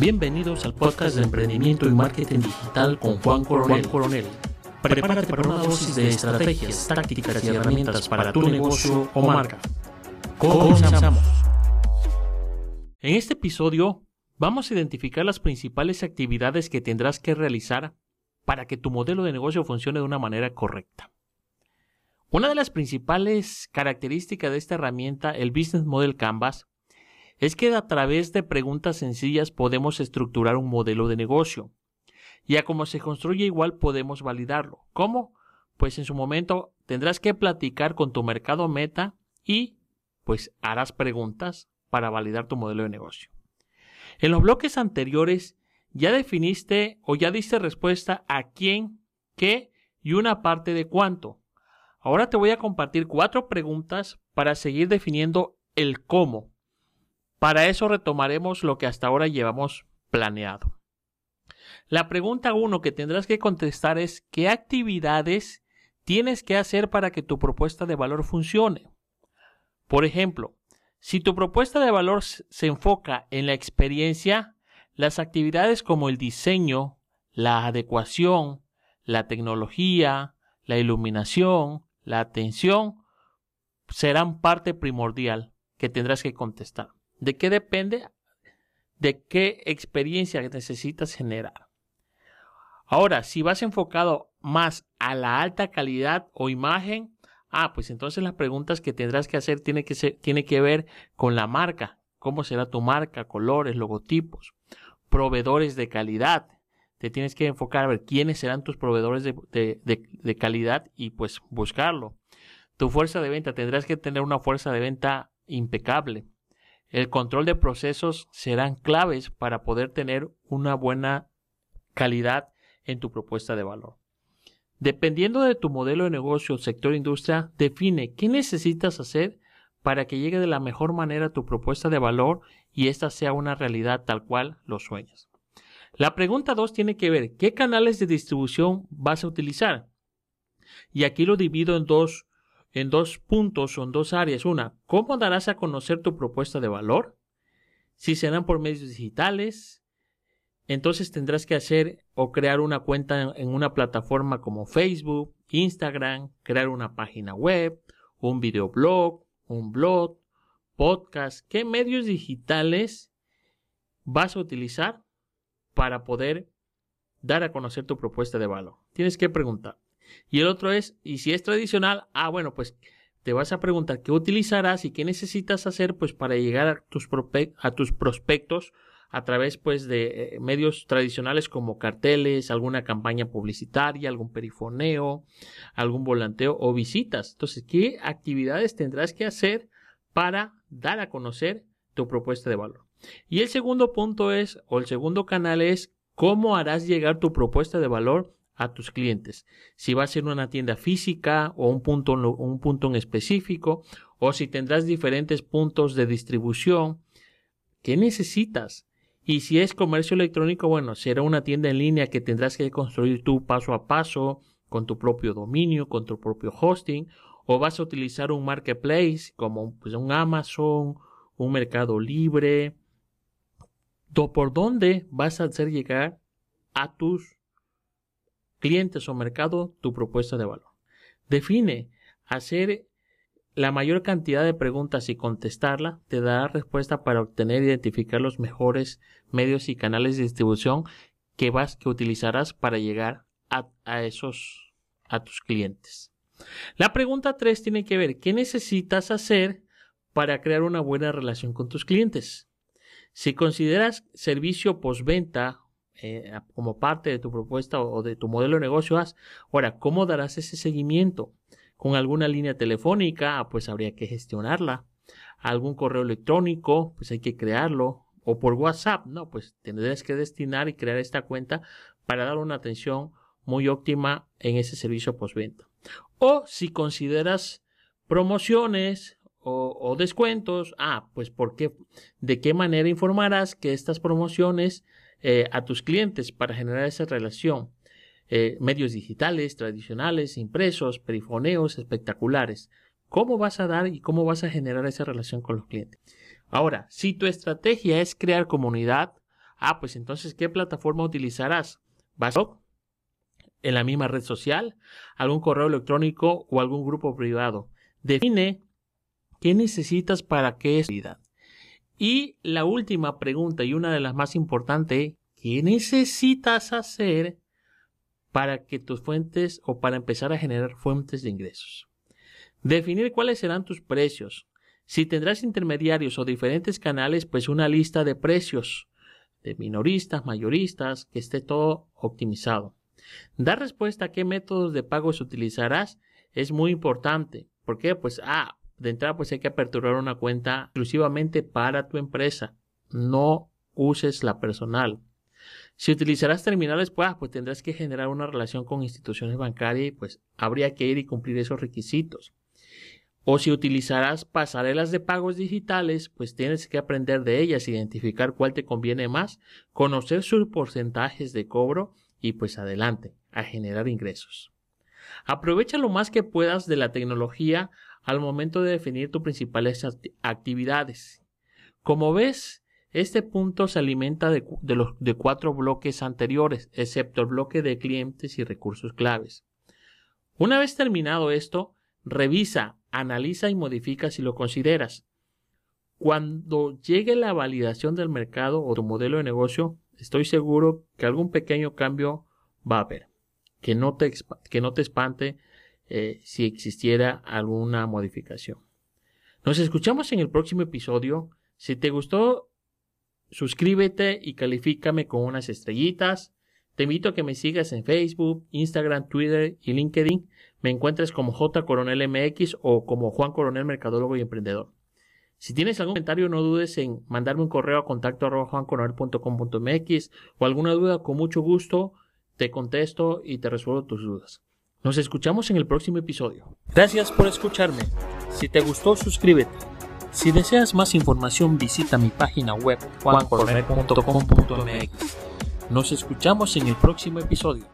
Bienvenidos al podcast de emprendimiento y marketing digital con Juan Coronel. Coronel. Prepárate para una dosis de estrategias, tácticas y herramientas para tu negocio o marca. Comenzamos. En este episodio vamos a identificar las principales actividades que tendrás que realizar para que tu modelo de negocio funcione de una manera correcta. Una de las principales características de esta herramienta, el Business Model Canvas, es que a través de preguntas sencillas podemos estructurar un modelo de negocio. Y a cómo se construye igual podemos validarlo. ¿Cómo? Pues en su momento tendrás que platicar con tu mercado meta y pues harás preguntas para validar tu modelo de negocio. En los bloques anteriores ya definiste o ya diste respuesta a quién, qué y una parte de cuánto. Ahora te voy a compartir cuatro preguntas para seguir definiendo el cómo. Para eso retomaremos lo que hasta ahora llevamos planeado. La pregunta uno que tendrás que contestar es ¿qué actividades tienes que hacer para que tu propuesta de valor funcione? Por ejemplo, si tu propuesta de valor se enfoca en la experiencia, las actividades como el diseño, la adecuación, la tecnología, la iluminación, la atención serán parte primordial que tendrás que contestar. ¿De qué depende? De qué experiencia necesitas generar. Ahora, si vas enfocado más a la alta calidad o imagen, ah, pues entonces las preguntas que tendrás que hacer tiene que, ser, tiene que ver con la marca. ¿Cómo será tu marca? Colores, logotipos, proveedores de calidad, te tienes que enfocar a ver quiénes serán tus proveedores de, calidad y pues buscarlo. Tu fuerza de venta, tendrás que tener una fuerza de venta impecable. El control de procesos serán claves para poder tener una buena calidad en tu propuesta de valor. Dependiendo de tu modelo de negocio o sector industria, define qué necesitas hacer para que llegue de la mejor manera tu propuesta de valor y esta sea una realidad tal cual lo sueñas. La pregunta 2 tiene que ver qué canales de distribución vas a utilizar. Y aquí lo divido en dos, en dos puntos o en dos áreas. Una, ¿cómo darás a conocer tu propuesta de valor? Si serán por medios digitales, entonces tendrás que hacer o crear una cuenta en una plataforma como Facebook, Instagram, crear una página web, un videoblog, un blog, podcast. ¿Qué medios digitales vas a utilizar para poder dar a conocer tu propuesta de valor. Tienes que preguntar. Y el otro es, y si es tradicional, ah, bueno, pues te vas a preguntar qué utilizarás y qué necesitas hacer pues para llegar a tus, a tus prospectos a través pues de eh, medios tradicionales como carteles, alguna campaña publicitaria, algún perifoneo, algún volanteo o visitas. Entonces, ¿qué actividades tendrás que hacer para dar a conocer tu propuesta de valor? Y el segundo punto es, o el segundo canal es, cómo harás llegar tu propuesta de valor a tus clientes. Si va a ser una tienda física o un punto, un punto en específico, o si tendrás diferentes puntos de distribución. ¿Qué necesitas? Y si es comercio electrónico, bueno, será una tienda en línea que tendrás que construir tú paso a paso, con tu propio dominio, con tu propio hosting, o vas a utilizar un marketplace como pues, un Amazon, un Mercado Libre, por dónde vas a hacer llegar a tus clientes o mercado tu propuesta de valor. Define, hacer la mayor cantidad de preguntas y contestarla te dará respuesta para obtener e identificar los mejores medios y canales de distribución que vas que utilizarás para llegar a, a esos a tus clientes. La pregunta 3 tiene que ver qué necesitas hacer para crear una buena relación con tus clientes. Si consideras servicio postventa eh, como parte de tu propuesta o de tu modelo de negocio, ahora, ¿cómo darás ese seguimiento? Con alguna línea telefónica, ah, pues habría que gestionarla. Algún correo electrónico, pues hay que crearlo. O por WhatsApp, no, pues tendrás que destinar y crear esta cuenta para dar una atención muy óptima en ese servicio postventa. O si consideras promociones o, descuentos. Ah, pues ¿por qué? ¿De qué manera informarás que estas promociones eh, a tus clientes para generar esa relación? Eh, medios digitales, tradicionales, impresos, perifoneos espectaculares. ¿Cómo vas a dar y cómo vas a generar esa relación con los clientes? Ahora, si tu estrategia es crear comunidad, Ah, pues entonces, ¿qué plataforma utilizarás? ¿Vas a en la misma red social, algún correo electrónico o algún grupo privado? Define qué necesitas para que es Y la última pregunta y una de las más importantes, ¿qué necesitas hacer para que tus fuentes o para empezar a generar fuentes de ingresos? Definir cuáles serán tus precios. Si tendrás intermediarios o diferentes canales, pues una lista de precios de minoristas, mayoristas, que esté todo optimizado. Dar respuesta a qué métodos de pagos utilizarás es muy importante. ¿Por qué? Pues, ah, de entrada pues hay que aperturar una cuenta exclusivamente para tu empresa. No uses la personal. Si utilizarás terminales, pues, ah, pues tendrás que generar una relación con instituciones bancarias y pues habría que ir y cumplir esos requisitos. O si utilizarás pasarelas de pagos digitales, pues tienes que aprender de ellas, identificar cuál te conviene más, conocer sus porcentajes de cobro y pues adelante, a generar ingresos. Aprovecha lo más que puedas de la tecnología al momento de definir tus principales actividades. Como ves, este punto se alimenta de, los, cuatro bloques anteriores, excepto el bloque de clientes y recursos claves. Una vez terminado esto, revisa, analiza y modifica si lo consideras. Cuando llegue la validación del mercado o tu modelo de negocio, estoy seguro que algún pequeño cambio va a haber. Que no te, que no te espante eh, si existiera alguna modificación. Nos escuchamos en el próximo episodio. Si te gustó, suscríbete y califícame con unas estrellitas. Te invito a que me sigas en Facebook, Instagram, Twitter y LinkedIn. Me encuentres como J Coronel MX o como Juan Coronel Mercadólogo y Emprendedor. Si tienes algún comentario, no dudes en mandarme un correo a contacto juancoronel.com.mx o alguna duda, con mucho gusto te contesto y te resuelvo tus dudas. Nos escuchamos en el próximo episodio. Gracias por escucharme. Si te gustó, suscríbete. Si deseas más información, visita mi página web juancoronel.com.mx. Nos escuchamos en el próximo episodio.